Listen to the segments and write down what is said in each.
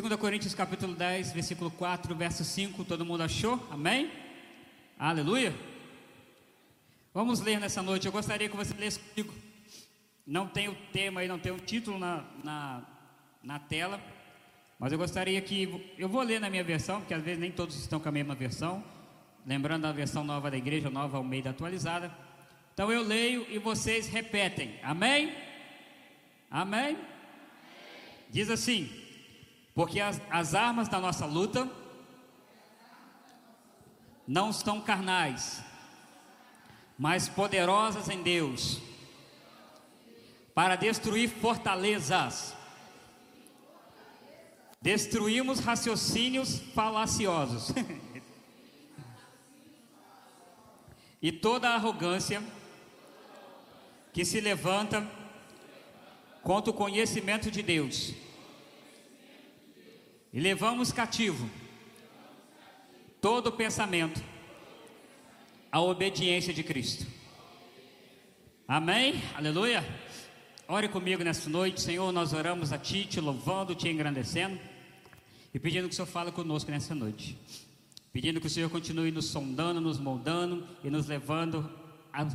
2 Coríntios capítulo 10, versículo 4, verso 5, todo mundo achou? Amém? Aleluia. Vamos ler nessa noite. Eu gostaria que você lesse comigo. Não tem o tema aí, não tem o título na, na, na tela, mas eu gostaria que. Eu vou ler na minha versão, porque às vezes nem todos estão com a mesma versão. Lembrando a versão nova da igreja, nova Almeida atualizada. Então eu leio e vocês repetem. Amém? Amém? Diz assim: Porque as, as armas da nossa luta não estão carnais, mas poderosas em Deus, para destruir fortalezas. Destruímos raciocínios falaciosos e toda arrogância que se levanta contra o conhecimento de Deus. E levamos cativo todo pensamento à obediência de Cristo. Amém? Aleluia. Ore comigo nesta noite, Senhor. Nós oramos a Ti, te louvando, te engrandecendo e pedindo que o Senhor fale conosco nessa noite. Pedindo que o Senhor continue nos sondando, nos moldando e nos levando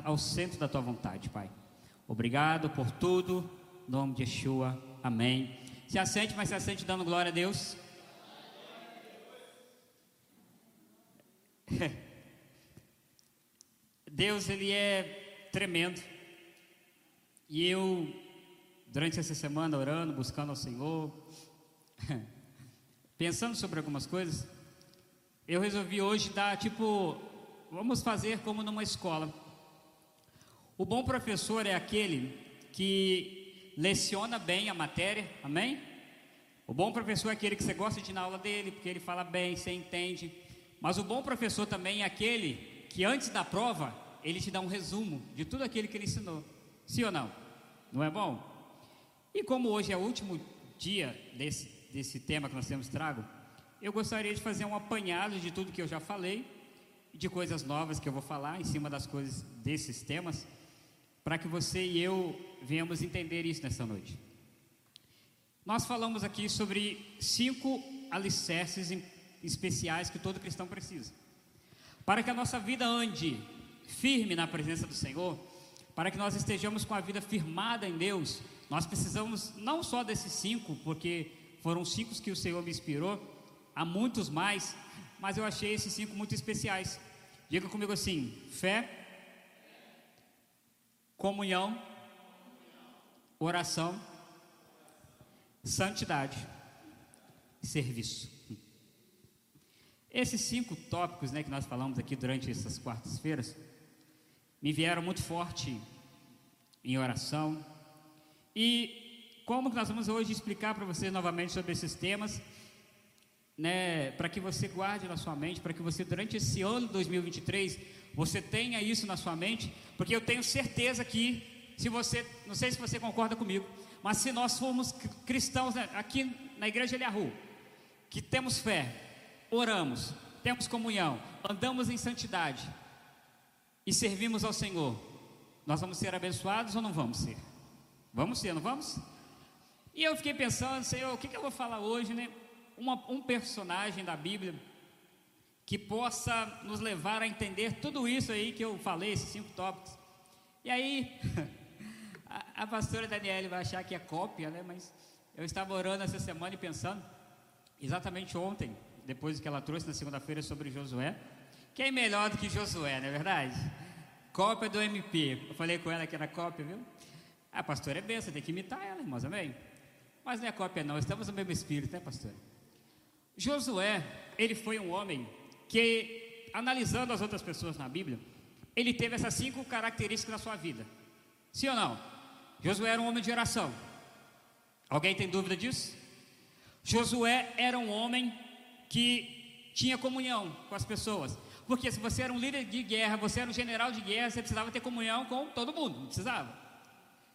ao, centro da Tua vontade, Pai. Obrigado por tudo. Em nome de Yeshua. Amém. Se assente, mas se assente dando glória a Deus. Deus, Ele é tremendo. E eu, durante essa semana, orando, buscando ao Senhor, pensando sobre algumas coisas, eu resolvi hoje dar tipo, vamos fazer como numa escola. O bom professor é aquele que leciona bem a matéria, amém? O bom professor é aquele que você gosta de ir na aula dele, porque ele fala bem, você entende. Mas o bom professor também é aquele que antes da prova, ele te dá um resumo de tudo aquilo que ele ensinou. Sim ou não? Não é bom? E como hoje é o último dia desse, desse tema que nós temos trago, eu gostaria de fazer um apanhado de tudo que eu já falei, de coisas novas que eu vou falar em cima das coisas desses temas, para que você e eu venhamos entender isso nessa noite. Nós falamos aqui sobre cinco alicerces especiais que todo cristão precisa. Para que a nossa vida ande firme na presença do Senhor, para que nós estejamos com a vida firmada em Deus, nós precisamos não só desses cinco, porque foram cinco que o Senhor me inspirou, há muitos mais, mas eu achei esses cinco muito especiais. Diga comigo assim: fé, comunhão, oração, santidade serviço. Esses cinco tópicos né, que nós falamos aqui durante essas quartas-feiras me vieram muito forte em oração. E como que nós vamos hoje explicar para vocês novamente sobre esses temas, né, para que você guarde na sua mente, para que você durante esse ano 2023 você tenha isso na sua mente, porque eu tenho certeza que se você, não sei se você concorda comigo, mas se nós formos cristãos né, aqui na igreja Eliahu, que temos fé, oramos, temos comunhão, andamos em santidade e servimos ao Senhor, nós vamos ser abençoados ou não vamos ser? Vamos ser, não vamos? E eu fiquei pensando, Senhor, o que, que eu vou falar hoje, né? Uma, um personagem da Bíblia que possa nos levar a entender tudo isso aí que eu falei, esses cinco tópicos. E aí, a, a pastora Daniela vai achar que é cópia, né? Mas eu estava orando essa semana e pensando, exatamente ontem, depois que ela trouxe na segunda-feira sobre Josué. Quem melhor do que Josué, não é verdade? Cópia do MP. Eu falei com ela que era cópia, viu? Ah, pastor, é você tem que imitar ela, irmãos, amém? Mas não é cópia, não, estamos no mesmo espírito, né, pastor? Josué, ele foi um homem que, analisando as outras pessoas na Bíblia, ele teve essas cinco características na sua vida. Sim ou não? Josué era um homem de oração. Alguém tem dúvida disso? Josué era um homem que tinha comunhão com as pessoas. Porque se você era um líder de guerra, você era um general de guerra, você precisava ter comunhão com todo mundo, não precisava.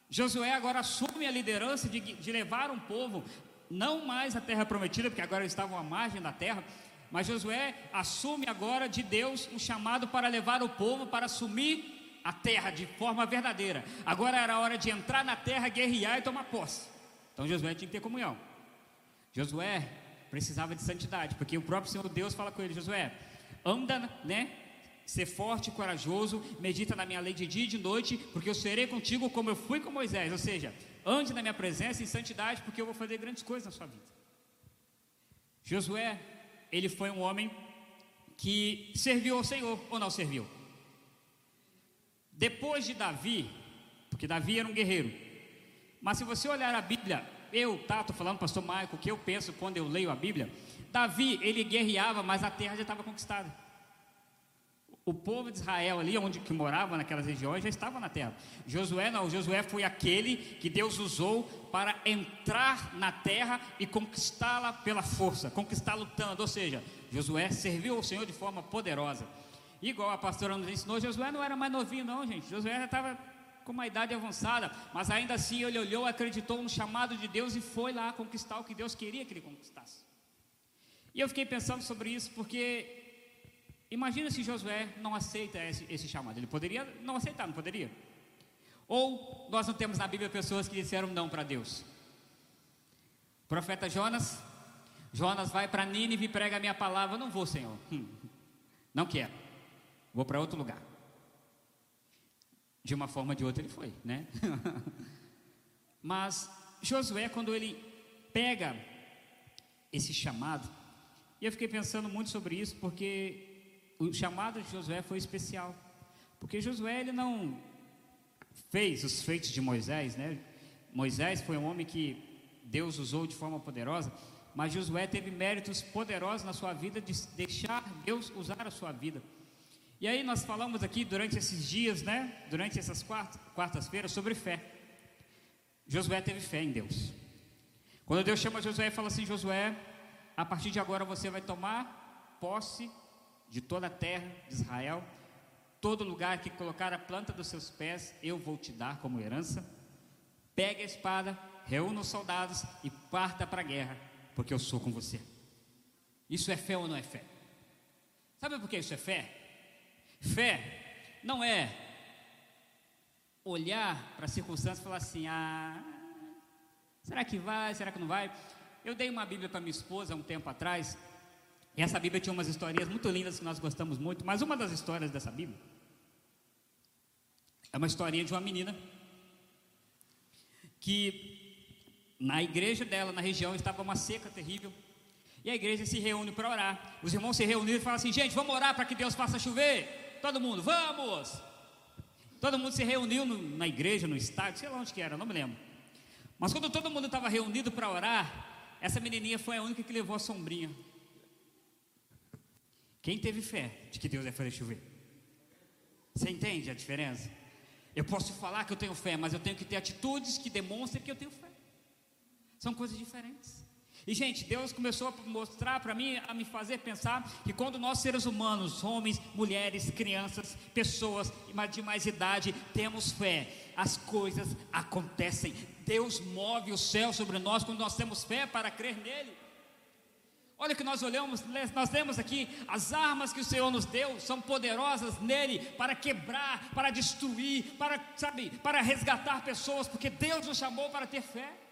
Josué agora assume a liderança de, de levar um povo, não mais à terra prometida, porque agora eles estavam à margem da terra, mas Josué assume agora de Deus um chamado para levar o povo para assumir a terra de forma verdadeira. Agora era a hora de entrar na terra, guerrear e tomar posse. Então Josué tinha que ter comunhão. Josué precisava de santidade, porque o próprio Senhor Deus fala com ele, Josué, anda, né? Ser forte e corajoso, medita na minha lei de dia e de noite, porque eu serei contigo como eu fui com Moisés. Ou seja, ande na minha presença em santidade, porque eu vou fazer grandes coisas na sua vida. Josué, ele foi um homem que serviu ao Senhor ou não serviu? Depois de Davi, porque Davi era um guerreiro, mas se você olhar a Bíblia, eu, estou falando, pastor Maico, o que eu penso quando eu leio a Bíblia, Davi, ele guerreava, mas a terra já estava conquistada. O povo de Israel ali, onde que morava naquelas regiões, já estava na terra. Josué não, Josué foi aquele que Deus usou para entrar na terra e conquistá-la pela força, conquistar lutando. Ou seja, Josué serviu ao Senhor de forma poderosa. Igual a pastora nos ensinou, Josué não era mais novinho, não, gente. Josué já estava com uma idade avançada, mas ainda assim ele olhou, acreditou no chamado de Deus e foi lá conquistar o que Deus queria que ele conquistasse. E eu fiquei pensando sobre isso porque Imagina se Josué não aceita esse, esse, chamado. Ele poderia não aceitar, não poderia? Ou nós não temos na Bíblia pessoas que disseram não para Deus. Profeta Jonas, Jonas vai para Nínive e prega a minha palavra. Não vou, Senhor. Hum, não quero. Vou para outro lugar. De uma forma ou de outra ele foi, né? Mas Josué, quando ele pega esse chamado, e eu fiquei pensando muito sobre isso, porque o chamado de Josué foi especial, porque Josué ele não fez os feitos de Moisés, né? Moisés foi um homem que Deus usou de forma poderosa, mas Josué teve méritos poderosos na sua vida de deixar Deus usar a sua vida. E aí nós falamos aqui durante esses dias, né? Durante essas quartas-feiras sobre fé. Josué teve fé em Deus. Quando Deus chama Josué e fala assim: Josué, a partir de agora você vai tomar posse de toda a terra de Israel, todo lugar que colocar a planta dos seus pés, eu vou te dar como herança. Pegue a espada, reúna os soldados e parta para a guerra, porque eu sou com você. Isso é fé ou não é fé? Sabe por que isso é fé? Fé não é olhar para a circunstância e falar assim: ah, será que vai, será que não vai? Eu dei uma Bíblia para minha esposa há um tempo atrás, e essa Bíblia tinha umas histórias muito lindas que nós gostamos muito, mas uma das histórias dessa Bíblia é uma historinha de uma menina que na igreja dela, na região, estava uma seca terrível. E a igreja se reúne para orar. Os irmãos se reuniram e falam assim: gente, vamos orar para que Deus faça chover. Todo mundo, vamos! Todo mundo se reuniu no, na igreja, no estádio, sei lá onde que era, não me lembro. Mas quando todo mundo estava reunido para orar, essa menininha foi a única que levou a sombrinha. Quem teve fé de que Deus vai fazer chover? Você entende a diferença? Eu posso falar que eu tenho fé, mas eu tenho que ter atitudes que demonstrem que eu tenho fé. São coisas diferentes. E, gente, Deus começou a mostrar para mim, a me fazer pensar que quando nós, seres humanos, homens, mulheres, crianças, pessoas de mais idade, temos fé, as coisas acontecem. Deus move o céu sobre nós quando nós temos fé para crer nele. Olha que nós olhamos, nós lemos aqui, as armas que o Senhor nos deu são poderosas nele para quebrar, para destruir, para, sabe, para resgatar pessoas, porque Deus nos chamou para ter fé.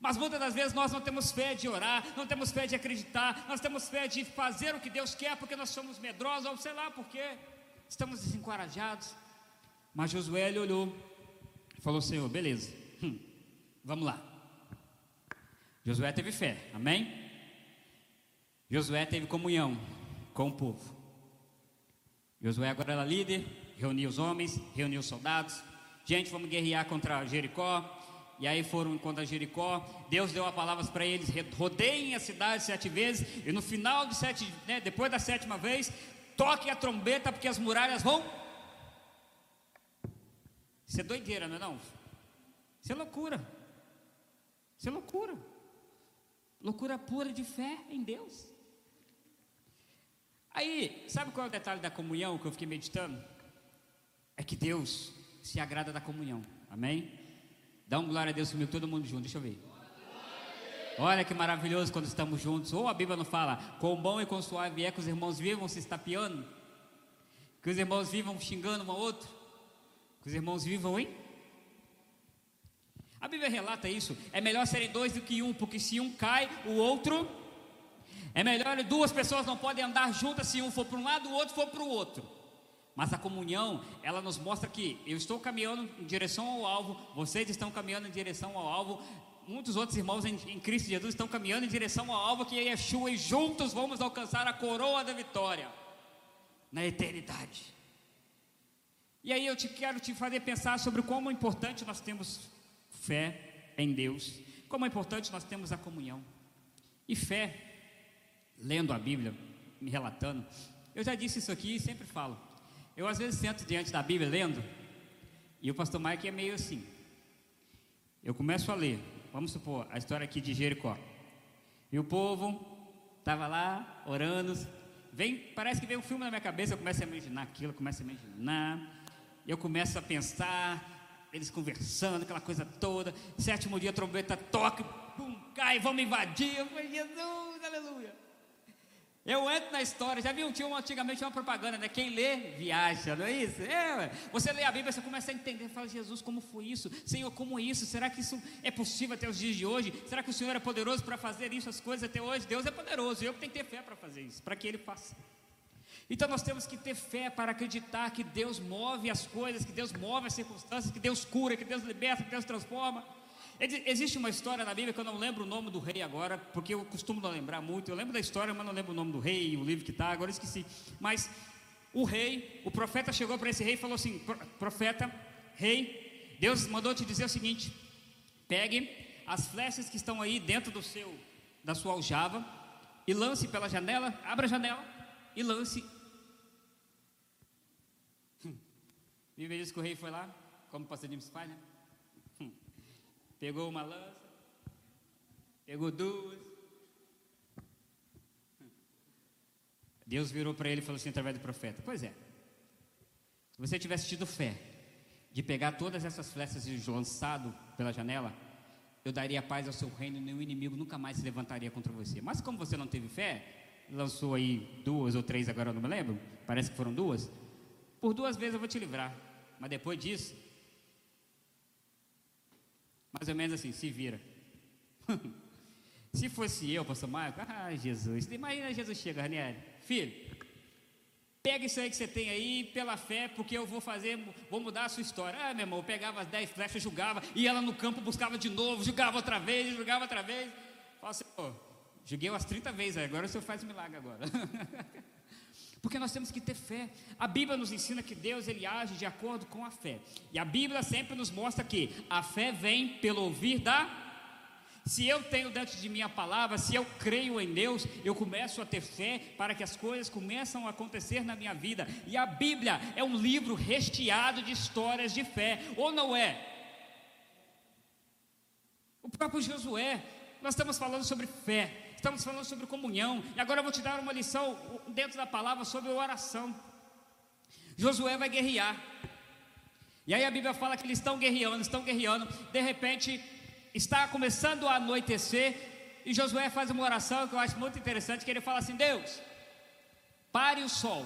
Mas muitas das vezes nós não temos fé de orar, não temos fé de acreditar, nós temos fé de fazer o que Deus quer porque nós somos medrosos, ou sei lá porque estamos desencorajados. Mas Josué ele olhou e falou: Senhor, beleza, hum, vamos lá. Josué teve fé, amém? Josué teve comunhão com o povo. Josué agora era líder, reuniu os homens, reuniu os soldados. Gente, vamos guerrear contra Jericó. E aí foram contra Jericó. Deus deu a palavra para eles: rodeiem a cidade sete vezes. E no final de sete, né, depois da sétima vez, toquem a trombeta, porque as muralhas vão. Isso é doideira, não é não? Isso é loucura. Isso é loucura. Loucura pura de fé em Deus. Aí, sabe qual é o detalhe da comunhão que eu fiquei meditando? É que Deus se agrada da comunhão. Amém? Dá um glória a Deus comigo, todo mundo junto. Deixa eu ver. Olha que maravilhoso quando estamos juntos. Ou a Bíblia não fala, com bom e com suave é que os irmãos vivam se estapeando, que os irmãos vivam xingando um ao outro, que os irmãos vivam, hein? A Bíblia relata isso. É melhor serem dois do que um, porque se um cai, o outro É melhor duas pessoas não podem andar juntas se um for para um lado o outro for para o outro. Mas a comunhão, ela nos mostra que eu estou caminhando em direção ao alvo, vocês estão caminhando em direção ao alvo, muitos outros irmãos em, em Cristo Jesus estão caminhando em direção ao alvo que é Yeshua e juntos vamos alcançar a coroa da vitória na eternidade. E aí eu te quero te fazer pensar sobre como é importante nós temos fé em Deus, como é importante nós temos a comunhão. E fé, lendo a Bíblia, me relatando, eu já disse isso aqui e sempre falo. Eu às vezes sento diante da Bíblia lendo, e o pastor Mike é meio assim. Eu começo a ler, vamos supor, a história aqui de Jericó. E o povo estava lá orando, vem, parece que vem um filme na minha cabeça, eu começo a imaginar aquilo, começo a imaginar, eu começo a pensar, eles conversando, aquela coisa toda. Sétimo dia a trombeta toca, pum, cai, vamos invadir. Eu falei, Jesus, aleluia. Eu entro na história, já viu, tinha uma, antigamente uma propaganda, né? Quem lê, viaja, não é isso? É, você lê a Bíblia, você começa a entender, fala, Jesus, como foi isso? Senhor, como isso? Será que isso é possível até os dias de hoje? Será que o Senhor é poderoso para fazer isso, as coisas até hoje? Deus é poderoso, eu tenho que ter fé para fazer isso, para que Ele faça. Então nós temos que ter fé para acreditar que Deus move as coisas, que Deus move as circunstâncias, que Deus cura, que Deus liberta, que Deus transforma. Existe uma história na Bíblia que eu não lembro o nome do rei agora, porque eu costumo não lembrar muito. Eu lembro da história, mas não lembro o nome do rei, o livro que está, agora esqueci. Mas o rei, o profeta chegou para esse rei e falou assim: Profeta, rei, Deus mandou te dizer o seguinte: pegue as flechas que estão aí dentro do seu, da sua aljava e lance pela janela, abra a janela e lance diz que o rei foi lá, como o pastor James faz, né? Pegou uma lança, pegou duas. Deus virou para ele e falou assim através do profeta: Pois é, se você tivesse tido fé de pegar todas essas flechas e lançado pela janela, eu daria paz ao seu reino e nenhum inimigo nunca mais se levantaria contra você. Mas como você não teve fé, lançou aí duas ou três, agora eu não me lembro, parece que foram duas. Por duas vezes eu vou te livrar. Mas depois disso, mais ou menos assim, se vira. se fosse eu, pastor Marco, ah, Jesus, imagina Jesus chega, Ranieri, filho, pega isso aí que você tem aí pela fé, porque eu vou fazer, vou mudar a sua história. Ah, meu irmão, eu pegava as dez flechas, julgava, ia lá no campo, buscava de novo, julgava outra vez, julgava outra vez. Fala assim, pô, joguei umas 30 vezes, agora o senhor faz milagre agora. Porque nós temos que ter fé. A Bíblia nos ensina que Deus ele age de acordo com a fé. E a Bíblia sempre nos mostra que a fé vem pelo ouvir da se eu tenho dentro de mim a palavra, se eu creio em Deus, eu começo a ter fé para que as coisas começam a acontecer na minha vida. E a Bíblia é um livro recheado de histórias de fé, ou não é? O próprio Josué, nós estamos falando sobre fé estamos falando sobre comunhão, e agora eu vou te dar uma lição dentro da palavra sobre oração. Josué vai guerrear, e aí a Bíblia fala que eles estão guerreando, estão guerreando, de repente está começando a anoitecer, e Josué faz uma oração que eu acho muito interessante, que ele fala assim: Deus, pare o sol,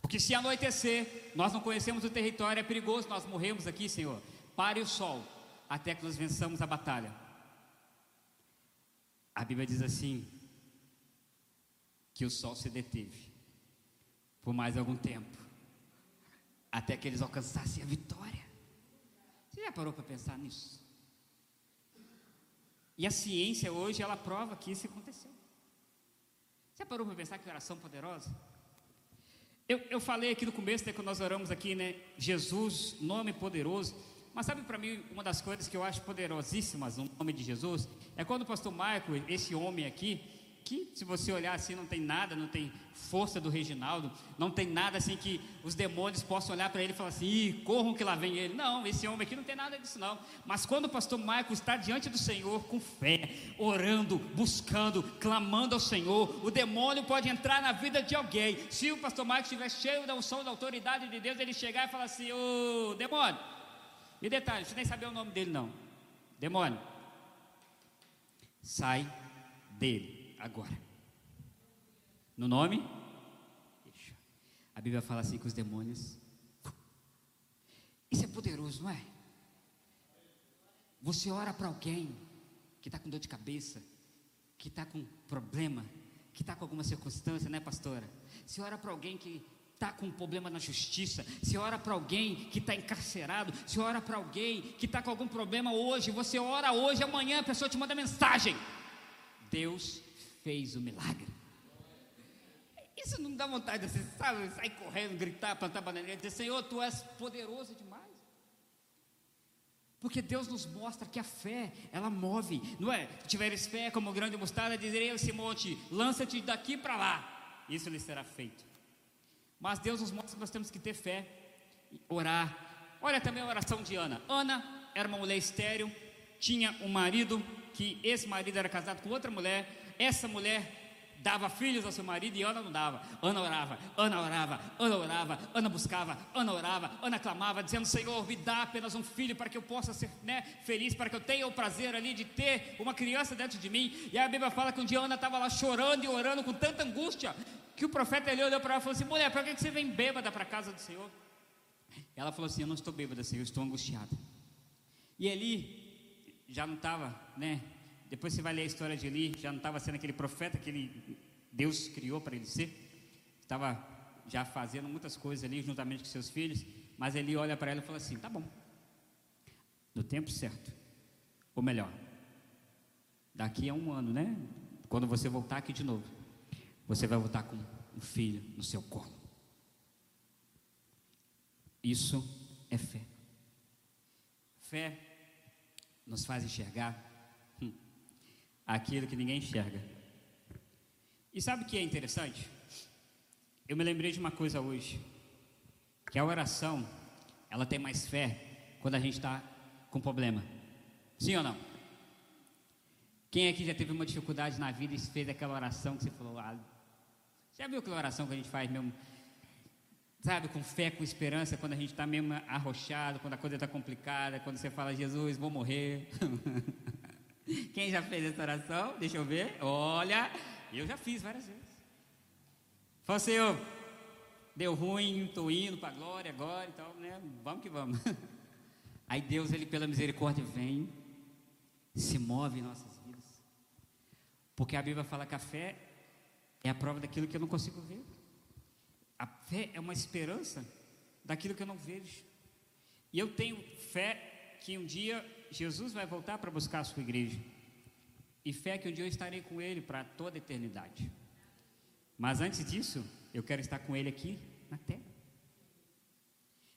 porque se anoitecer, nós não conhecemos o território, é perigoso, nós morremos aqui, Senhor. Pare o sol, até que nós vençamos a batalha. A Bíblia diz assim: que o sol se deteve por mais algum tempo, até que eles alcançassem a vitória. Você já parou para pensar nisso? E a ciência hoje ela prova que isso aconteceu. Você parou para pensar que oração poderosa? Eu, eu falei aqui no começo, né, quando nós oramos aqui, né? Jesus, nome poderoso. Mas sabe para mim uma das coisas que eu acho poderosíssimas no nome de Jesus é quando o pastor Marco, esse homem aqui, que se você olhar assim não tem nada, não tem força do Reginaldo, não tem nada assim que os demônios possam olhar para ele e falar assim, Ih, corram que lá vem ele. Não, esse homem aqui não tem nada disso não. Mas quando o pastor Marco está diante do Senhor com fé, orando, buscando, clamando ao Senhor, o demônio pode entrar na vida de alguém. Se o pastor Marco estiver cheio da unção da autoridade de Deus, ele chegar e falar assim, ô demônio, e detalhe, você nem sabia o nome dele não. Demônio. Sai dele agora. No nome? A Bíblia fala assim com os demônios. Isso é poderoso, não é? Você ora para alguém que está com dor de cabeça, que está com problema, que está com alguma circunstância, né, pastora? Você ora para alguém que está com um problema na justiça, se ora para alguém que está encarcerado, se ora para alguém que está com algum problema hoje, você ora hoje, amanhã a pessoa te manda mensagem. Deus fez o milagre. Isso não dá vontade de você, sabe, sair correndo, gritar, plantar bananeira, dizer, Senhor, Tu és poderoso demais. Porque Deus nos mostra que a fé, ela move, não é? Se tiveres fé como grande mostarda, dizerei a esse monte, lança-te daqui para lá, isso lhe será feito. Mas Deus nos mostra que nós temos que ter fé, orar. Olha também a oração de Ana. Ana era uma mulher estéril, tinha um marido, que esse marido era casado com outra mulher, essa mulher dava filhos ao seu marido e Ana não dava. Ana orava, Ana orava, Ana orava, Ana buscava, Ana orava, Ana clamava, dizendo: Senhor, me dá apenas um filho para que eu possa ser né, feliz, para que eu tenha o prazer ali de ter uma criança dentro de mim. E a Bíblia fala que um dia Ana estava lá chorando e orando com tanta angústia que o profeta ele olhou para ela e falou assim: mulher, para que você vem bêbada para a casa do Senhor? Ela falou assim: eu não estou bêbada, Senhor, eu estou angustiada. E Eli já não estava, né? Depois você vai ler a história de Eli, já não estava sendo aquele profeta que ele, Deus criou para ele ser, estava já fazendo muitas coisas ali juntamente com seus filhos, mas Eli olha para ela e fala assim: tá bom, no tempo certo, ou melhor, daqui a um ano, né? Quando você voltar aqui de novo, você vai voltar com um filho no seu colo. Isso é fé. Fé nos faz enxergar hum, aquilo que ninguém enxerga. E sabe o que é interessante? Eu me lembrei de uma coisa hoje, que a oração, ela tem mais fé quando a gente está com problema. Sim ou não? Quem aqui já teve uma dificuldade na vida e fez aquela oração que você falou, ah, já viu aquela oração que a gente faz mesmo, sabe, com fé, com esperança, quando a gente está mesmo arrochado, quando a coisa está complicada, quando você fala, Jesus, vou morrer. Quem já fez essa oração? Deixa eu ver. Olha, eu já fiz várias vezes. Fala, Senhor, deu ruim, estou indo para a glória agora, então, né? Vamos que vamos. Aí Deus, ele pela misericórdia, vem, se move em nossas vidas. Porque a Bíblia fala que a fé é a prova daquilo que eu não consigo ver. A fé é uma esperança daquilo que eu não vejo. E eu tenho fé que um dia Jesus vai voltar para buscar a sua igreja. E fé que um dia eu estarei com Ele para toda a eternidade. Mas antes disso, eu quero estar com Ele aqui na terra.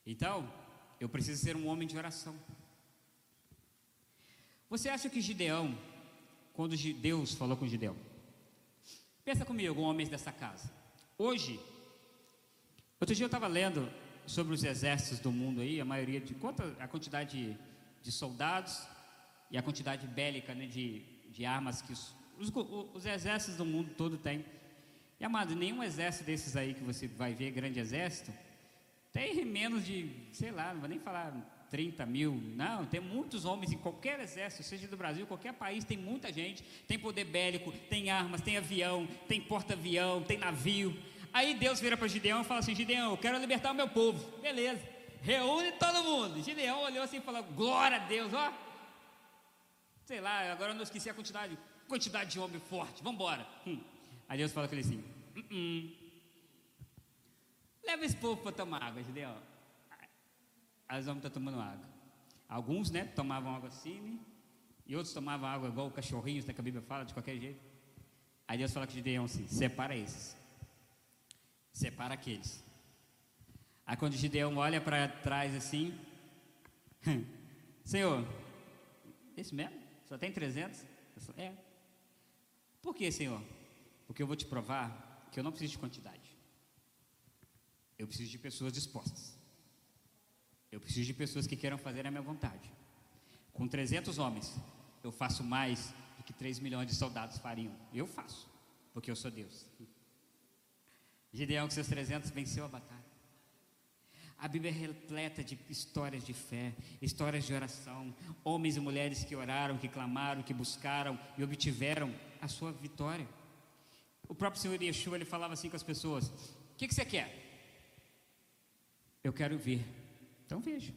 Então, eu preciso ser um homem de oração. Você acha que Gideão, quando Deus falou com Gideão, Pensa comigo, homens dessa casa. Hoje, outro dia eu estava lendo sobre os exércitos do mundo aí, a maioria de quanto a quantidade de, de soldados e a quantidade bélica né, de, de armas que os, os, os, exércitos do mundo todo têm. E amado, nenhum exército desses aí que você vai ver, grande exército, tem menos de, sei lá, não vou nem falar 30 mil. Não, tem muitos homens em qualquer exército, seja do Brasil, qualquer país, tem muita gente. Tem poder bélico, tem armas, tem avião, tem porta-avião, tem navio. Aí Deus vira para Gideão e fala assim: Gideão, eu quero libertar o meu povo. Beleza, reúne todo mundo. Gideão olhou assim e falou: Glória a Deus, ó. Sei lá, agora eu não esqueci a quantidade, quantidade de homem forte, vamos embora. Hum. Aí Deus fala com ele assim: uh -uh. Leva esse povo para tomar água, Gideão os homens estão tomando água. Alguns, né, tomavam água assim, e outros tomavam água igual cachorrinhos, né, que a Bíblia fala, de qualquer jeito. Aí Deus fala que Gideão assim, separa esses, separa aqueles. Aí quando Gideão olha para trás assim, Senhor, esse mesmo? Só tem 300? É. Por que, Senhor? Porque eu vou te provar que eu não preciso de quantidade. Eu preciso de pessoas dispostas. Eu preciso de pessoas que queiram fazer a minha vontade. Com 300 homens, eu faço mais do que 3 milhões de soldados fariam. Eu faço, porque eu sou Deus. Gideão, com seus 300, venceu a batalha. A Bíblia é repleta de histórias de fé, histórias de oração, homens e mulheres que oraram, que clamaram, que buscaram e obtiveram a sua vitória. O próprio Senhor Yeshua, ele falava assim com as pessoas: O que, que você quer? Eu quero ver então veja.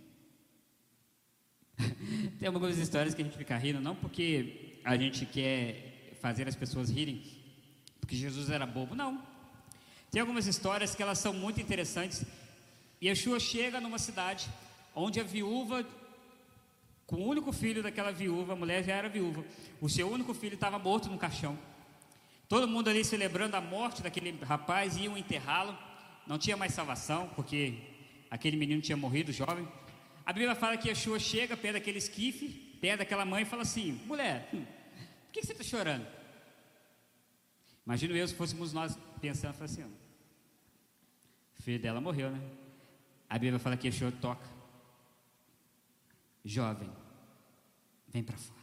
Tem algumas histórias que a gente fica rindo, não porque a gente quer fazer as pessoas rirem, porque Jesus era bobo. Não. Tem algumas histórias que elas são muito interessantes. Yeshua chega numa cidade onde a viúva, com o único filho daquela viúva, a mulher já era viúva, o seu único filho estava morto no caixão. Todo mundo ali celebrando a morte daquele rapaz, iam enterrá-lo. Não tinha mais salvação, porque aquele menino tinha morrido, jovem. A Bíblia fala que Yeshua chega perto daquele esquife, perto daquela mãe e fala assim: mulher, hum, por que você está chorando? Imagino eu se fôssemos nós pensando assim: o filho dela morreu, né? A Bíblia fala que Yeshua toca. Jovem, vem para fora.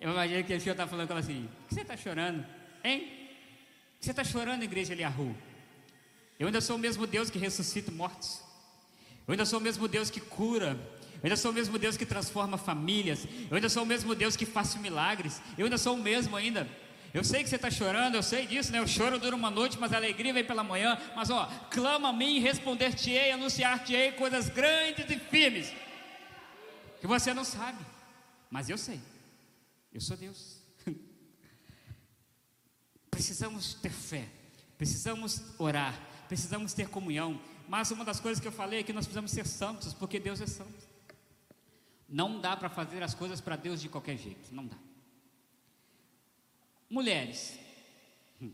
Eu imagino que Yeshua está falando com ela assim: por que você está chorando? Hein? Por que você está chorando, igreja Eliahu? Eu ainda sou o mesmo Deus que ressuscita mortos. Eu ainda sou o mesmo Deus que cura. Eu ainda sou o mesmo Deus que transforma famílias. Eu ainda sou o mesmo Deus que faz milagres. Eu ainda sou o mesmo ainda. Eu sei que você está chorando, eu sei disso, né? O choro dura uma noite, mas a alegria vem pela manhã. Mas ó, clama a mim, responder-te-ei, anunciar-te-ei coisas grandes e firmes. Que você não sabe, mas eu sei. Eu sou Deus. Precisamos ter fé, precisamos orar, precisamos ter comunhão. Mas uma das coisas que eu falei é que nós precisamos ser santos, porque Deus é santo. Não dá para fazer as coisas para Deus de qualquer jeito, não dá. Mulheres, hum.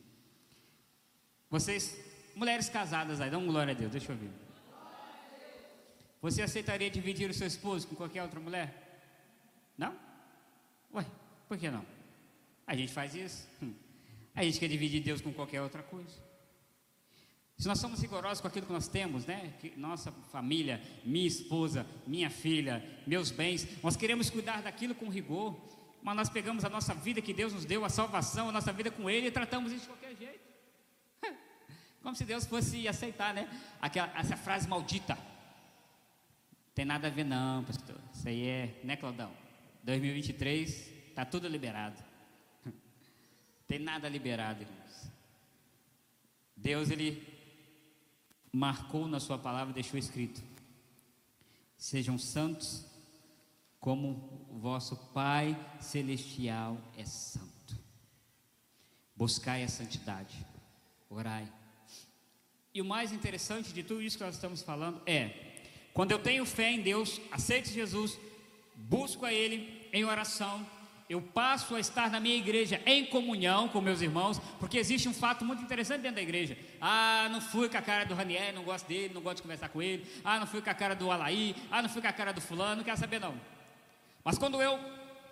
vocês, mulheres casadas aí, um glória a Deus, deixa eu ver. Você aceitaria dividir o seu esposo com qualquer outra mulher? Não? Ué, por que não? A gente faz isso. Hum. A gente quer dividir Deus com qualquer outra coisa. Se nós somos rigorosos com aquilo que nós temos, né? Que nossa família, minha esposa, minha filha, meus bens, nós queremos cuidar daquilo com rigor, mas nós pegamos a nossa vida que Deus nos deu, a salvação, a nossa vida com Ele e tratamos isso de qualquer jeito. Como se Deus fosse aceitar, né? Aquela, essa frase maldita. Tem nada a ver, não, pastor. Isso aí é, né, Claudão? 2023, está tudo liberado. Tem nada liberado, irmãos. Deus, Ele marcou na Sua palavra deixou escrito: Sejam santos, como o vosso Pai Celestial é santo. Buscai a santidade, orai. E o mais interessante de tudo isso que nós estamos falando é: quando eu tenho fé em Deus, aceito Jesus, busco a Ele em oração, eu passo a estar na minha igreja em comunhão com meus irmãos, porque existe um fato muito interessante dentro da igreja. Ah, não fui com a cara do Raniel, não gosto dele, não gosto de conversar com ele. Ah, não fui com a cara do Alaí. Ah, não fui com a cara do fulano, não quero saber não. Mas quando eu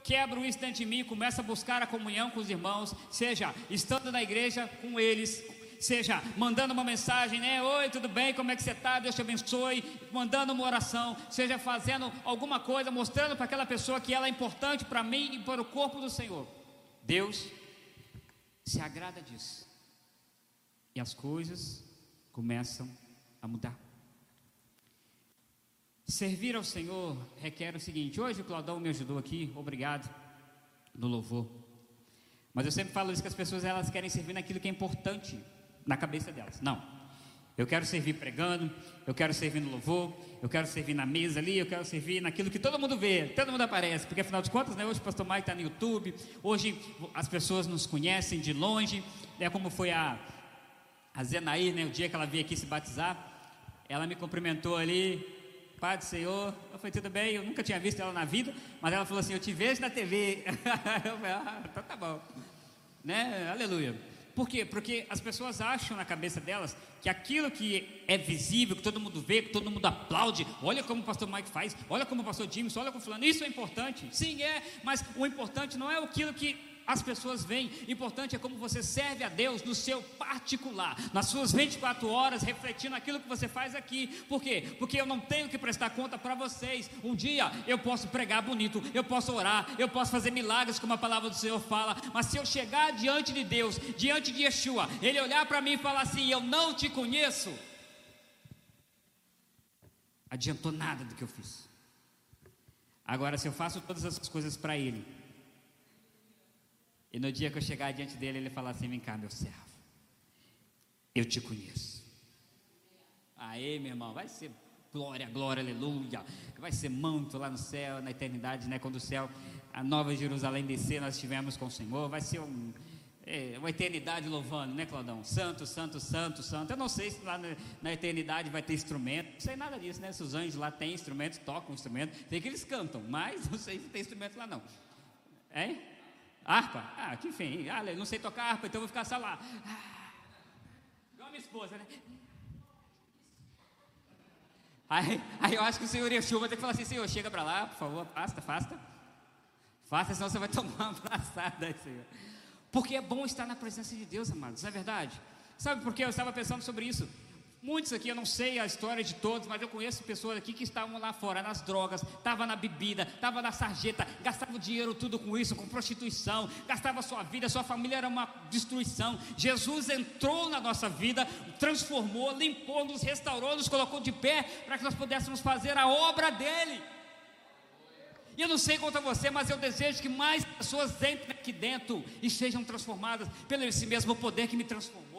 quebro isso dentro de mim, começo a buscar a comunhão com os irmãos, seja estando na igreja com eles, seja mandando uma mensagem, né? Oi, tudo bem? Como é que você está? Deus te abençoe. Mandando uma oração, seja fazendo alguma coisa, mostrando para aquela pessoa que ela é importante para mim e para o corpo do Senhor. Deus se agrada disso. E as coisas começam a mudar. Servir ao Senhor requer o seguinte: hoje o Claudão me ajudou aqui, obrigado no louvor. Mas eu sempre falo isso que as pessoas elas querem servir naquilo que é importante na cabeça delas. Não. Eu quero servir pregando, eu quero servir no louvor, eu quero servir na mesa ali, eu quero servir naquilo que todo mundo vê, todo mundo aparece, porque afinal de contas, né, hoje o pastor Mike está no YouTube, hoje as pessoas nos conhecem de longe, é como foi a, a Zenaí, né, o dia que ela veio aqui se batizar, ela me cumprimentou ali, Pai do Senhor, eu falei, tudo bem, eu nunca tinha visto ela na vida, mas ela falou assim, eu te vejo na TV, eu falei, ah, então tá bom, né, aleluia. Por quê? Porque as pessoas acham na cabeça delas que aquilo que é visível, que todo mundo vê, que todo mundo aplaude, olha como o pastor Mike faz, olha como o pastor James, olha como fulano, isso é importante. Sim, é, mas o importante não é aquilo que as pessoas veem. Importante é como você serve a Deus no seu particular, nas suas 24 horas, refletindo aquilo que você faz aqui. Por quê? Porque eu não tenho que prestar conta para vocês. Um dia eu posso pregar bonito, eu posso orar, eu posso fazer milagres, como a palavra do Senhor fala, mas se eu chegar diante de Deus, diante de Yeshua, Ele olhar para mim e falar assim: Eu não te conheço, adiantou nada do que eu fiz. Agora, se eu faço todas essas coisas para Ele, e no dia que eu chegar diante dele, ele falar assim: Vem cá, meu servo, eu te conheço. Aí, meu irmão, vai ser glória, glória, aleluia. Vai ser manto lá no céu, na eternidade, né? Quando o céu, a nova Jerusalém descer, nós estivemos com o Senhor. Vai ser um, é, uma eternidade louvando, né, Claudão? Santo, santo, santo, santo. Eu não sei se lá na, na, eternidade vai ter instrumento, não sei nada disso, né? Se os anjos lá têm instrumentos, tocam instrumentos, sei que eles cantam, mas não sei se tem instrumento lá não. Hein? Harpa? Ah, que enfim, ah, não sei tocar harpa, então vou ficar só lá. Ah, igual a minha esposa, né? Aí, aí eu acho que o senhor Yeshua vai ter que falar assim, senhor, chega para lá, por favor, afasta, afasta. Faça, senão você vai tomar uma abraçada senhor. Porque é bom estar na presença de Deus, amados, não é verdade? Sabe por que eu estava pensando sobre isso? Muitos aqui, eu não sei a história de todos, mas eu conheço pessoas aqui que estavam lá fora, nas drogas, estavam na bebida, estavam na sarjeta, gastavam dinheiro tudo com isso, com prostituição, gastava sua vida, sua família era uma destruição. Jesus entrou na nossa vida, transformou, limpou, nos restaurou, nos colocou de pé para que nós pudéssemos fazer a obra dele. E eu não sei quanto a você, mas eu desejo que mais pessoas entrem aqui dentro e sejam transformadas pelo esse mesmo poder que me transformou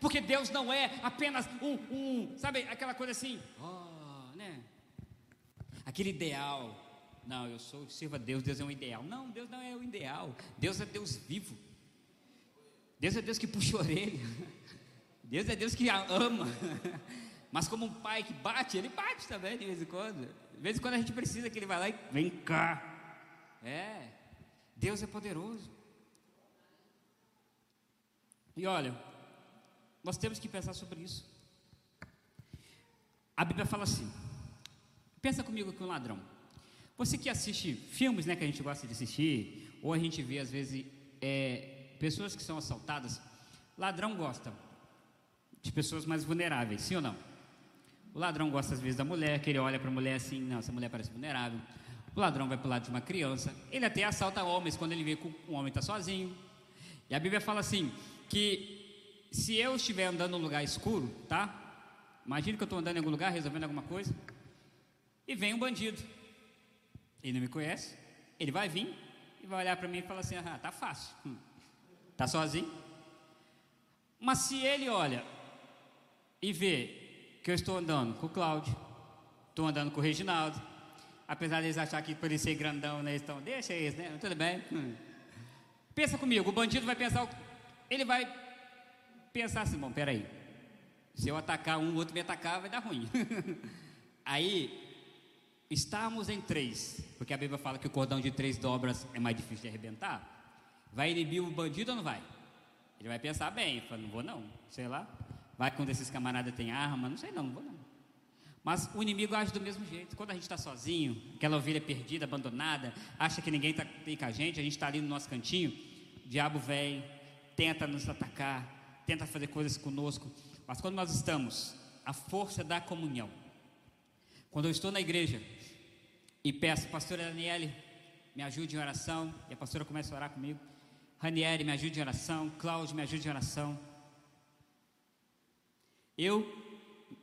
porque Deus não é apenas um, um sabe, aquela coisa assim, oh, né? Aquele ideal. Não, eu sou, sirva a Deus, Deus é um ideal. Não, Deus não é o ideal. Deus é Deus vivo. Deus é Deus que puxa a orelha. Deus é Deus que ama. Mas como um pai que bate, ele bate também de vez em quando. De vez em quando a gente precisa que ele vá lá e vem cá. É. Deus é poderoso. E olha, nós temos que pensar sobre isso. A Bíblia fala assim: pensa comigo que um ladrão. Você que assiste filmes, né, que a gente gosta de assistir, ou a gente vê às vezes é, pessoas que são assaltadas, ladrão gosta de pessoas mais vulneráveis, sim ou não? O ladrão gosta às vezes da mulher, que ele olha para a mulher assim, não, essa mulher parece vulnerável. O ladrão vai para o lado de uma criança. Ele até assalta homens quando ele vê que o homem está sozinho. E a Bíblia fala assim que se eu estiver andando num lugar escuro, tá? Imagina que eu estou andando em algum lugar, resolvendo alguma coisa, e vem um bandido. Ele não me conhece, ele vai vir e vai olhar para mim e falar assim: ah, tá fácil, hum. tá sozinho. Mas se ele olha e vê que eu estou andando com o Cláudio, estou andando com o Reginaldo, apesar de eles acharem que por ele ser grandão, né, eles estão, deixa eles, né? Tudo bem. Hum. Pensa comigo, o bandido vai pensar, ele vai pensar assim, bom, peraí, se eu atacar um, o outro me atacar, vai dar ruim. Aí, estamos em três, porque a Bíblia fala que o cordão de três dobras é mais difícil de arrebentar. Vai inibir o bandido ou não vai? Ele vai pensar bem, fala, não vou não, sei lá. Vai quando esses camaradas têm arma, não sei não, não vou não. Mas o inimigo age do mesmo jeito. Quando a gente está sozinho, aquela ovelha perdida, abandonada, acha que ninguém está com a gente, a gente está ali no nosso cantinho, o diabo vem, tenta nos atacar, tenta fazer coisas conosco, mas quando nós estamos, a força da comunhão. Quando eu estou na igreja e peço, pastora Daniele, me ajude em oração, e a pastora começa a orar comigo. Ranieri, me ajude em oração. Cláudio, me ajude em oração. Eu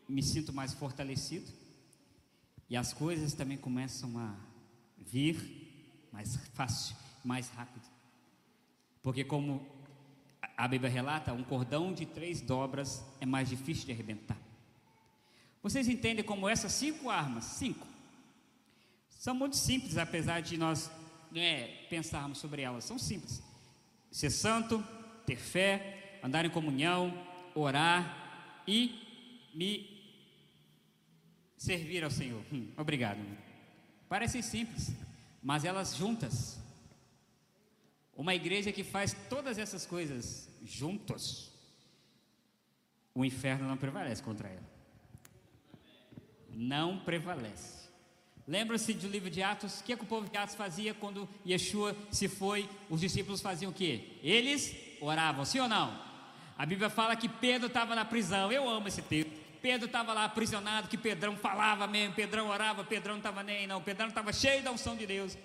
me sinto mais fortalecido e as coisas também começam a vir mais fácil, mais rápido. Porque como a Bíblia relata, um cordão de três dobras é mais difícil de arrebentar. Vocês entendem como essas cinco armas, cinco, são muito simples, apesar de nós né, pensarmos sobre elas, são simples. Ser santo, ter fé, andar em comunhão, orar e me servir ao Senhor. Hum, obrigado. Parecem simples, mas elas juntas uma igreja que faz todas essas coisas juntos, o inferno não prevalece contra ela. Não prevalece. Lembra-se do livro de Atos? O que, é que o povo de Atos fazia quando Yeshua se foi? Os discípulos faziam o que? Eles oravam, sim ou não? A Bíblia fala que Pedro estava na prisão. Eu amo esse texto. Pedro estava lá aprisionado, que Pedrão falava mesmo, Pedrão orava, Pedrão não estava nem não, Pedrão estava cheio da unção de Deus.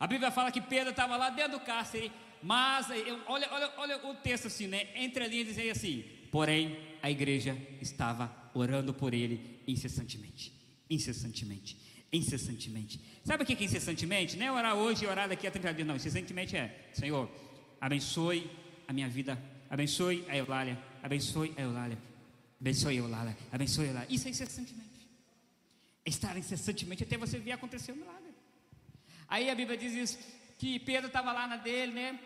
A Bíblia fala que Pedro estava lá dentro do cárcere, mas olha, olha, olha o texto assim, né? Entre linhas dizia assim: porém a igreja estava orando por ele incessantemente, incessantemente, incessantemente. Sabe o que é incessantemente? Não é orar hoje e orar daqui a 30 dias, não. Incessantemente é: Senhor, abençoe a minha vida, abençoe a Eulália, abençoe a Eulália, abençoe a Eulália, abençoe a Eulália. Isso é incessantemente. Estar incessantemente até você ver acontecer um milagre. Aí a Bíblia diz isso, que Pedro estava lá na dele, né?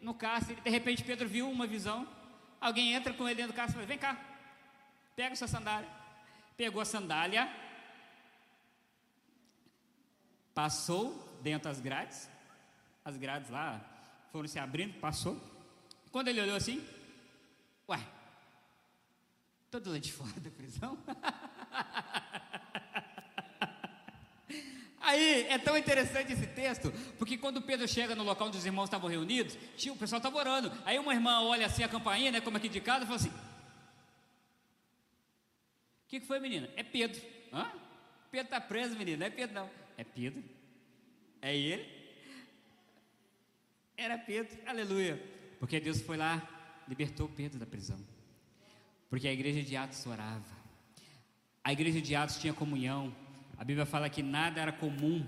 No cárcere, de repente Pedro viu uma visão. Alguém entra com ele dentro do cárcere e fala: Vem cá, pega sua sandália. Pegou a sandália, passou dentro das grades, as grades lá foram se abrindo, passou. Quando ele olhou assim, ué, todo lá de fora da prisão. Aí é tão interessante esse texto, porque quando Pedro chega no local onde os irmãos estavam reunidos, o pessoal estava orando. Aí uma irmã olha assim a campainha, né, como aqui de casa, e fala assim: O que, que foi, menina? É Pedro. Hã? Pedro está preso, menina. Não é Pedro, não. É Pedro. É ele. Era Pedro. Aleluia. Porque Deus foi lá, libertou Pedro da prisão. Porque a igreja de Atos orava. A igreja de Atos tinha comunhão. A Bíblia fala que nada era comum.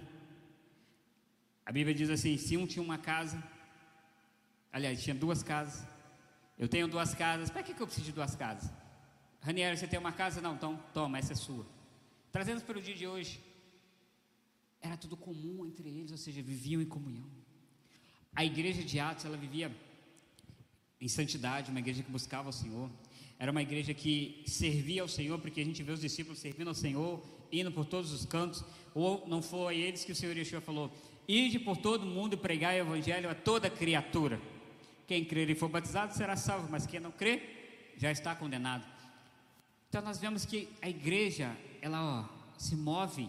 A Bíblia diz assim: se um tinha uma casa, aliás, tinha duas casas. Eu tenho duas casas, para que, que eu preciso de duas casas? Ranieri, você tem uma casa? Não, então toma, essa é sua. Trazendo para o dia de hoje, era tudo comum entre eles, ou seja, viviam em comunhão. A igreja de Atos, ela vivia em santidade, uma igreja que buscava o Senhor. Era uma igreja que servia ao Senhor, porque a gente vê os discípulos servindo ao Senhor, indo por todos os cantos. Ou não foi eles que o Senhor Yeshua falou: Ide por todo mundo e pregai o evangelho a toda criatura. Quem crer e for batizado será salvo, mas quem não crer já está condenado. Então nós vemos que a igreja, ela ó, se move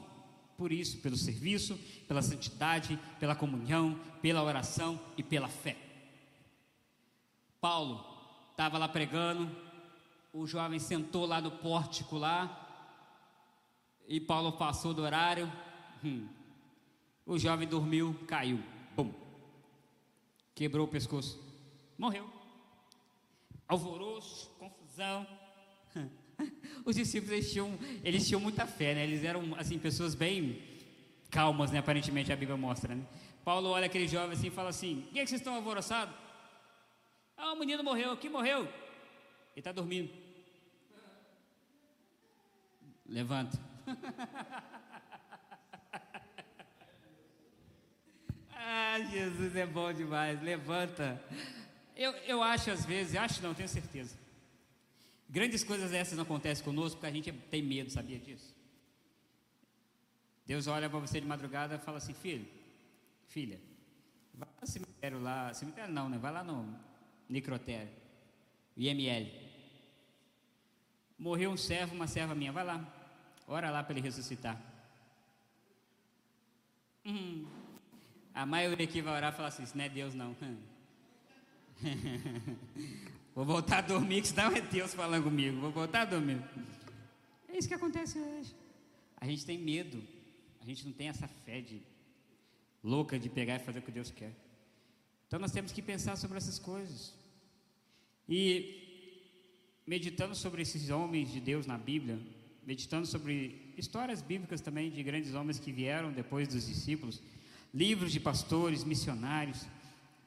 por isso, pelo serviço, pela santidade, pela comunhão, pela oração e pela fé. Paulo estava lá pregando, o jovem sentou lá no pórtico lá, e Paulo passou do horário, hum, o jovem dormiu, caiu, bum, quebrou o pescoço, morreu. Alvoroço, confusão. Os discípulos eles tinham, eles tinham muita fé, né? Eles eram assim pessoas bem calmas, né? Aparentemente a Bíblia mostra, né? Paulo olha aquele jovem assim e fala assim: "Quem é que vocês estão alvoroçados?" "Ah, o menino morreu. Que morreu?" "Ele está dormindo." Levanta. ah, Jesus é bom demais. Levanta. Eu, eu acho às vezes, acho não, tenho certeza. Grandes coisas essas não acontecem conosco porque a gente tem medo, sabia disso? Deus olha para você de madrugada e fala assim: filho, filha, vai no cemitério lá, cemitério não, né? Vai lá no necrotério, IML. Morreu um servo, uma serva minha, vai lá, ora lá para ele ressuscitar. Hum. A maioria que vai orar fala assim: Isso não é Deus, não. Vou voltar a dormir, que senão é Deus falando comigo. Vou voltar a dormir. É isso que acontece hoje. A gente tem medo. A gente não tem essa fé de louca de pegar e fazer o que Deus quer. Então nós temos que pensar sobre essas coisas. E meditando sobre esses homens de Deus na Bíblia, meditando sobre histórias bíblicas também de grandes homens que vieram depois dos discípulos, livros de pastores, missionários,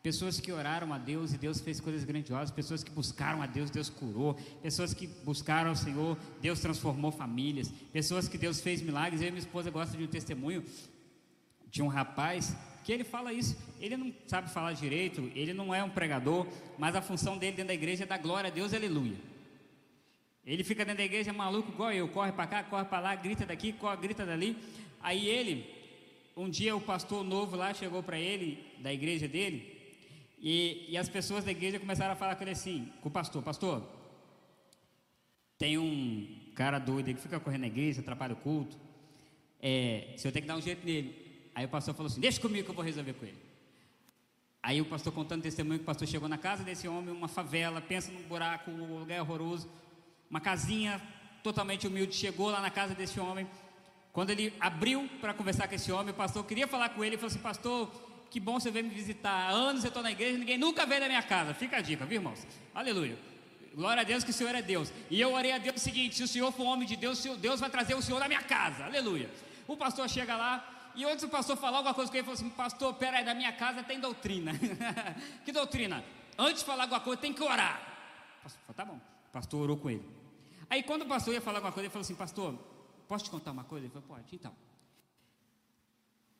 Pessoas que oraram a Deus e Deus fez coisas grandiosas, pessoas que buscaram a Deus, Deus curou, pessoas que buscaram ao Senhor, Deus transformou famílias, pessoas que Deus fez milagres. Eu e minha esposa gostam de um testemunho de um rapaz que ele fala isso. Ele não sabe falar direito, ele não é um pregador, mas a função dele dentro da igreja é dar glória a Deus, aleluia. Ele fica dentro da igreja maluco igual eu, corre para cá, corre para lá, grita daqui, corre, grita dali. Aí ele, um dia o pastor novo lá chegou para ele, da igreja dele, e, e, as pessoas da igreja começaram a falar com ele assim, com o pastor, pastor, tem um cara doido que fica correndo na igreja, atrapalha o culto, é, se eu tenho que dar um jeito nele. Aí o pastor falou assim, deixa comigo que eu vou resolver com ele. Aí o pastor contando testemunho que o pastor chegou na casa desse homem, uma favela, pensa num buraco, um lugar horroroso, uma casinha totalmente humilde, chegou lá na casa desse homem. Quando ele abriu para conversar com esse homem, o pastor queria falar com ele e falou assim: Pastor, que bom você veio me visitar. Há anos eu estou na igreja, ninguém nunca veio na minha casa. Fica a dica, viu, irmãos? Aleluia. Glória a Deus que o Senhor é Deus. E eu orei a Deus o seguinte: se o Senhor for homem de Deus, Deus vai trazer o Senhor na minha casa. Aleluia. O pastor chega lá, e antes o pastor falar alguma coisa com ele, falou assim: Pastor, peraí, da minha casa tem doutrina. que doutrina? Antes de falar alguma coisa, tem que orar. Pastor Tá bom. O pastor orou com ele. Aí, quando o pastor ia falar alguma coisa, ele falou assim: Pastor, posso te contar uma coisa? Ele falou: Pode, então.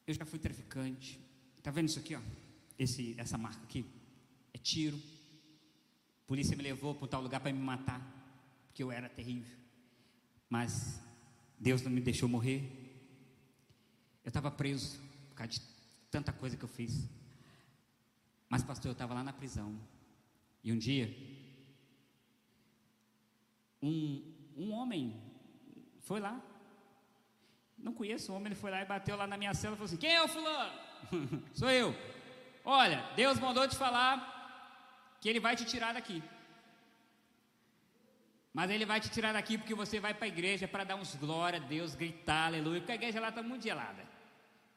Eu já fui traficante, Tá vendo isso aqui, ó? Esse, essa marca aqui é tiro. A polícia me levou para tal lugar para me matar, porque eu era terrível. Mas Deus não me deixou morrer. Eu estava preso por causa de tanta coisa que eu fiz. Mas, pastor, eu estava lá na prisão. E um dia, um, um homem foi lá. Não conheço o homem, ele foi lá e bateu lá na minha cela e falou assim: Quem é o fulano? Sou eu. Olha, Deus mandou te falar que Ele vai te tirar daqui. Mas Ele vai te tirar daqui porque você vai para a igreja para dar uns glória a Deus, gritar aleluia, porque a igreja lá está muito gelada.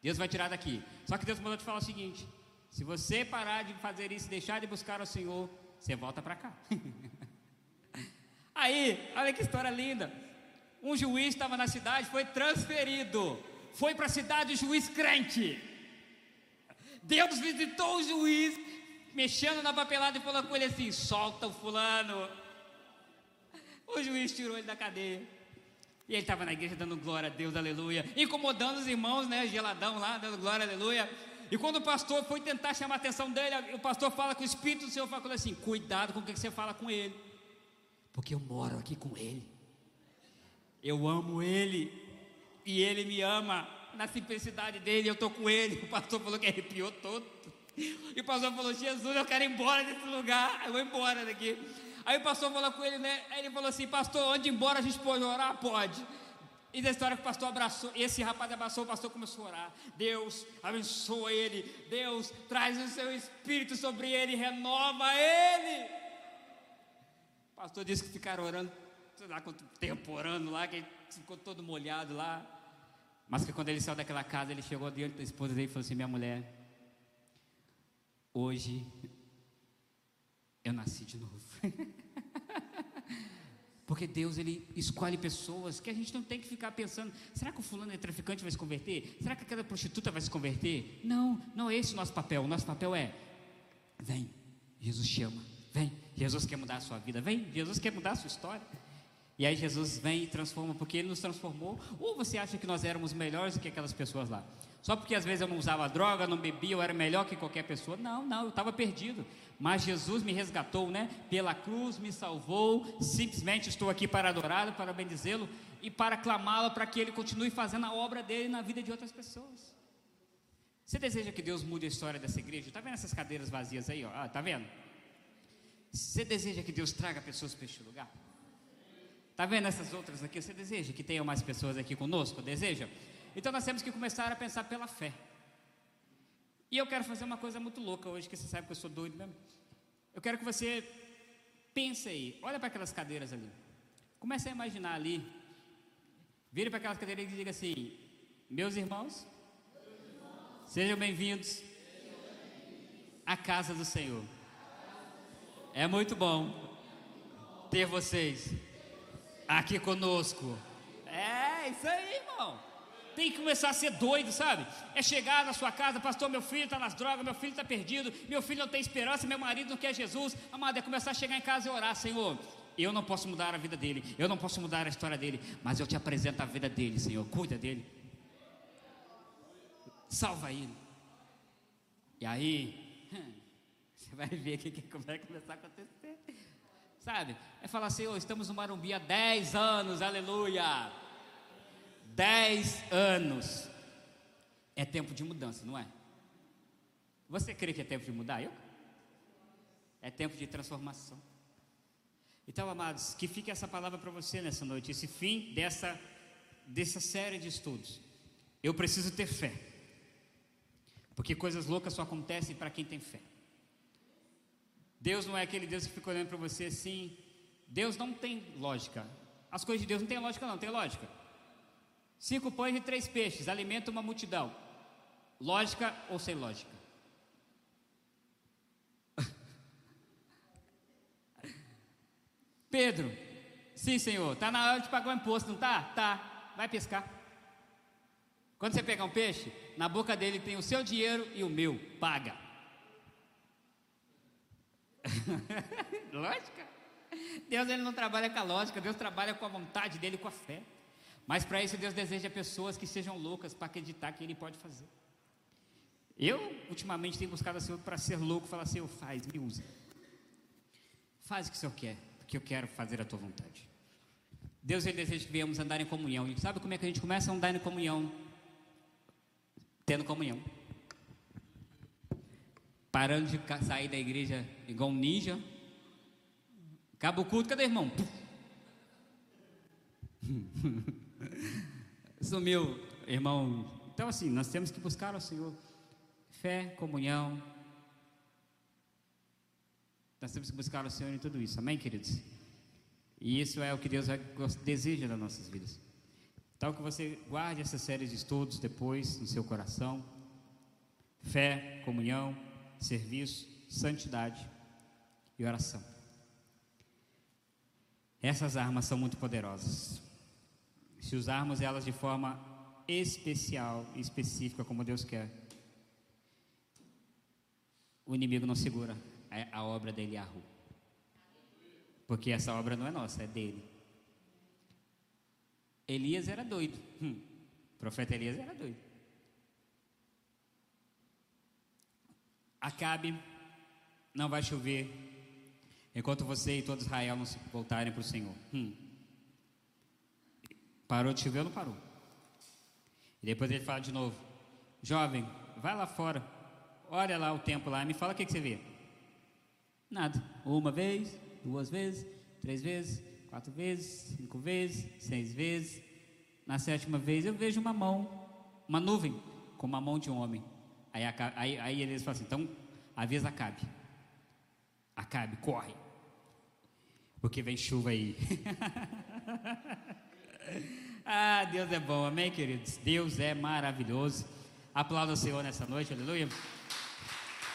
Deus vai tirar daqui. Só que Deus mandou te falar o seguinte: se você parar de fazer isso, deixar de buscar o Senhor, você volta para cá. Aí, olha que história linda. Um juiz estava na cidade, foi transferido. Foi para a cidade o juiz crente. Deus visitou o juiz, mexendo na papelada e falou com ele assim: solta o fulano. O juiz tirou ele da cadeia. E ele estava na igreja dando glória a Deus, aleluia. Incomodando os irmãos, né? Geladão lá, dando glória, aleluia. E quando o pastor foi tentar chamar a atenção dele, o pastor fala com o Espírito do Senhor, fala assim: cuidado com o que você fala com ele. Porque eu moro aqui com ele. Eu amo ele. E ele me ama. Na simplicidade dele, eu estou com ele. O pastor falou que arrepiou todo. E o pastor falou: Jesus, eu quero ir embora desse lugar. Eu vou embora daqui. Aí o pastor falou com ele, né? Aí ele falou assim: Pastor, onde embora a gente pode orar? Pode. E da história que o pastor abraçou, esse rapaz abraçou, o pastor começou a orar. Deus abençoa ele. Deus traz o seu espírito sobre ele, renova ele. Pastor disse que ficaram orando, sei lá quanto tempo orando lá, que ele ficou todo molhado lá. Mas que quando ele saiu daquela casa, ele chegou diante da esposa dele e falou assim: Minha mulher, hoje eu nasci de novo. Porque Deus ele escolhe pessoas que a gente não tem que ficar pensando: será que o fulano é traficante vai se converter? Será que aquela prostituta vai se converter? Não, não é esse o nosso papel. O nosso papel é: vem, Jesus chama, vem, Jesus quer mudar a sua vida, vem, Jesus quer mudar a sua história. E aí Jesus vem e transforma, porque Ele nos transformou. Ou você acha que nós éramos melhores do que aquelas pessoas lá? Só porque às vezes eu não usava droga, não bebia, eu era melhor que qualquer pessoa. Não, não, eu estava perdido. Mas Jesus me resgatou, né? Pela cruz me salvou. Simplesmente estou aqui para adorá-lo, para bendizê-lo e para clamá-lo para que ele continue fazendo a obra dele na vida de outras pessoas. Você deseja que Deus mude a história dessa igreja? Está vendo essas cadeiras vazias aí? Ó? Ah, tá vendo? Você deseja que Deus traga pessoas para este lugar? Está vendo essas outras aqui? Você deseja que tenham mais pessoas aqui conosco? Deseja? Então nós temos que começar a pensar pela fé. E eu quero fazer uma coisa muito louca hoje, que você sabe que eu sou doido mesmo. Eu quero que você pense aí, olha para aquelas cadeiras ali. Comece a imaginar ali. Vire para aquelas cadeiras e diga assim: Meus irmãos, sejam bem-vindos à casa do Senhor. É muito bom ter vocês aqui conosco. É, isso aí, irmão. Tem que começar a ser doido, sabe? É chegar na sua casa, pastor, meu filho está nas drogas, meu filho está perdido, meu filho não tem esperança, meu marido não quer Jesus. Amado, é começar a chegar em casa e orar, Senhor. Eu não posso mudar a vida dele, eu não posso mudar a história dele, mas eu te apresento a vida dele, Senhor. Cuida dele, salva ele. E aí, vai ver que, como vai começar a acontecer. Sabe? É falar, Senhor, estamos no Marumbi há 10 anos, aleluia. Dez anos. É tempo de mudança, não é? Você crê que é tempo de mudar? Eu? É tempo de transformação. Então, amados, que fique essa palavra para você nessa noite, esse fim dessa, dessa série de estudos. Eu preciso ter fé. Porque coisas loucas só acontecem para quem tem fé. Deus não é aquele Deus que fica olhando para você assim. Deus não tem lógica. As coisas de Deus não tem lógica, não, tem lógica. Cinco pães e três peixes, alimenta uma multidão. Lógica ou sem lógica? Pedro, sim senhor, está na hora de pagar o imposto, não tá? Tá, vai pescar. Quando você pegar um peixe, na boca dele tem o seu dinheiro e o meu, paga. lógica? Deus ele não trabalha com a lógica, Deus trabalha com a vontade dele, com a fé. Mas para isso Deus deseja pessoas que sejam loucas para acreditar que Ele pode fazer. Eu, ultimamente, tenho buscado a Senhor para ser louco, falar, Senhor, faz, me usa. Faz o que o Senhor quer, porque eu quero fazer a tua vontade. Deus ele deseja que venhamos andar em comunhão. E sabe como é que a gente começa a andar em comunhão? Tendo comunhão. Parando de sair da igreja igual um ninja. Acaba o culto, cadê irmão? Sumiu, irmão. Então, assim, nós temos que buscar ao Senhor fé, comunhão. Nós temos que buscar o Senhor em tudo isso, amém, queridos? E isso é o que Deus deseja das nossas vidas. Então, que você guarde essa série de estudos depois no seu coração: fé, comunhão, serviço, santidade e oração. Essas armas são muito poderosas. Se usarmos elas de forma especial e específica, como Deus quer, o inimigo não segura a, obra dele a rua. Porque essa obra não é nossa, é dele. Elias era doido. Hum, o profeta Elias era doido. Acabe, não vai chover enquanto você e todo Israel não se voltarem para o Senhor. Hum. Parou de chover ou não parou? E depois ele fala de novo: Jovem, vai lá fora, olha lá o tempo lá, me fala o que, que você vê. Nada. Uma vez, duas vezes, três vezes, quatro vezes, cinco vezes, seis vezes. Na sétima vez eu vejo uma mão, uma nuvem, com uma mão de um homem. Aí, aí, aí eles falam assim: então avisa Acabe. Acabe, corre. Porque vem chuva aí. ah, Deus é bom, amém, queridos? Deus é maravilhoso. Aplauda o Senhor nessa noite, aleluia.